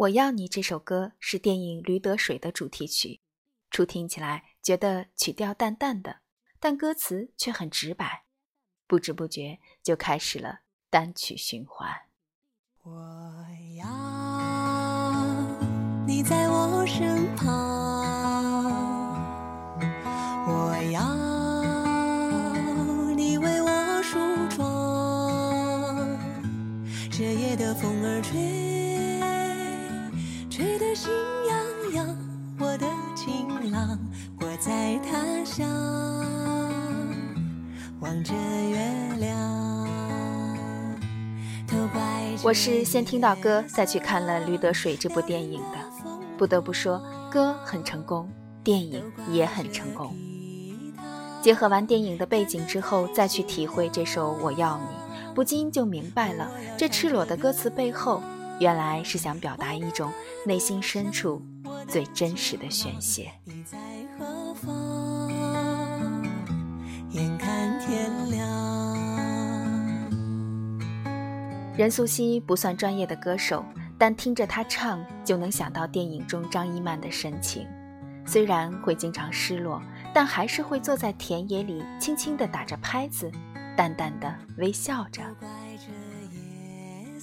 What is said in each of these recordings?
我要你这首歌是电影《驴得水》的主题曲，初听起来觉得曲调淡淡的，但歌词却很直白，不知不觉就开始了单曲循环。我要你在我身旁，我要你为我梳妆，这夜的风儿吹。心痒痒，我的情郎，我在他乡望着月亮。我是先听到歌，再去看了《驴得水》这部电影的。不得不说，歌很成功，电影也很成功。结合完电影的背景之后，再去体会这首《我要你》，不禁就明白了这赤裸的歌词背后。原来是想表达一种内心深处最真实的宣泄。任素汐不算专业的歌手，但听着她唱，就能想到电影中张一曼的深情。虽然会经常失落，但还是会坐在田野里，轻轻地打着拍子，淡淡的微笑着。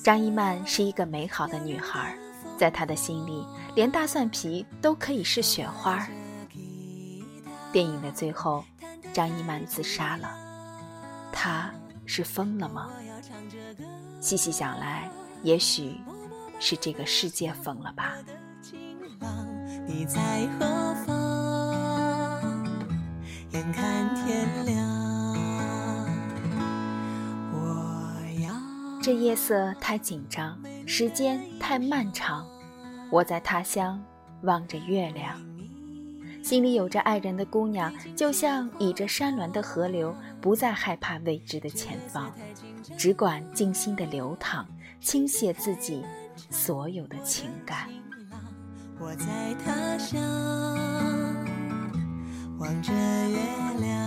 张一曼是一个美好的女孩，在她的心里，连大蒜皮都可以是雪花。电影的最后，张一曼自杀了，她是疯了吗？细细想来，也许是这个世界疯了吧。你在何方？眼看天亮。这夜色太紧张，时间太漫长。我在他乡望着月亮，心里有着爱人的姑娘，就像倚着山峦的河流，不再害怕未知的前方，只管静心的流淌，倾泻自己所有的情感。我在他乡望着月亮。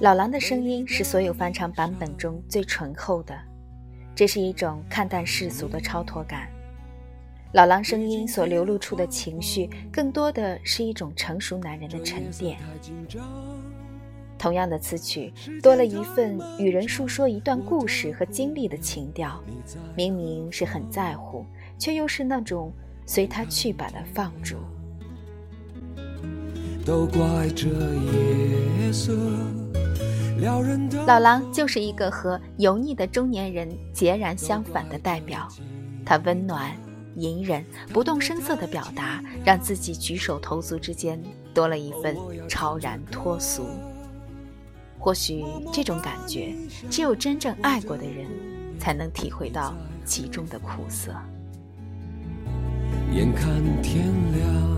老狼的声音是所有翻唱版本中最醇厚的，这是一种看淡世俗的超脱感。老狼声音所流露出的情绪，更多的是一种成熟男人的沉淀。同样的词曲，多了一份与人述说一段故事和经历的情调。明明是很在乎，却又是那种随他去吧的放逐。都怪这夜色。老狼就是一个和油腻的中年人截然相反的代表，他温暖、隐忍、不动声色的表达，让自己举手投足之间多了一份超然脱俗。或许这种感觉，只有真正爱过的人，才能体会到其中的苦涩。眼看天亮。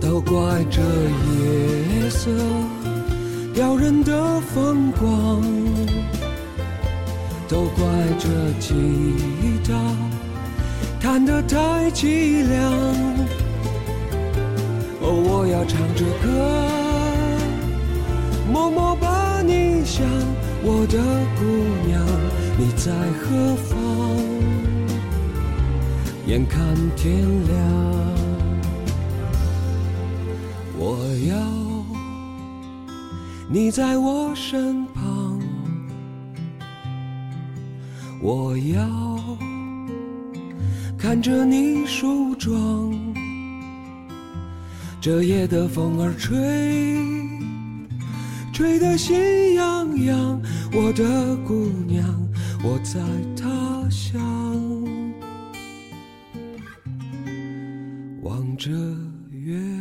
都怪这夜色撩人的风光，都怪这吉他弹得太凄凉。哦，我要唱着歌，默默把你想，我的姑娘，你在何方？眼看天亮。我要你在我身旁，我要看着你梳妆。这夜的风儿吹，吹得心痒痒。我的姑娘，我在他乡，望着月。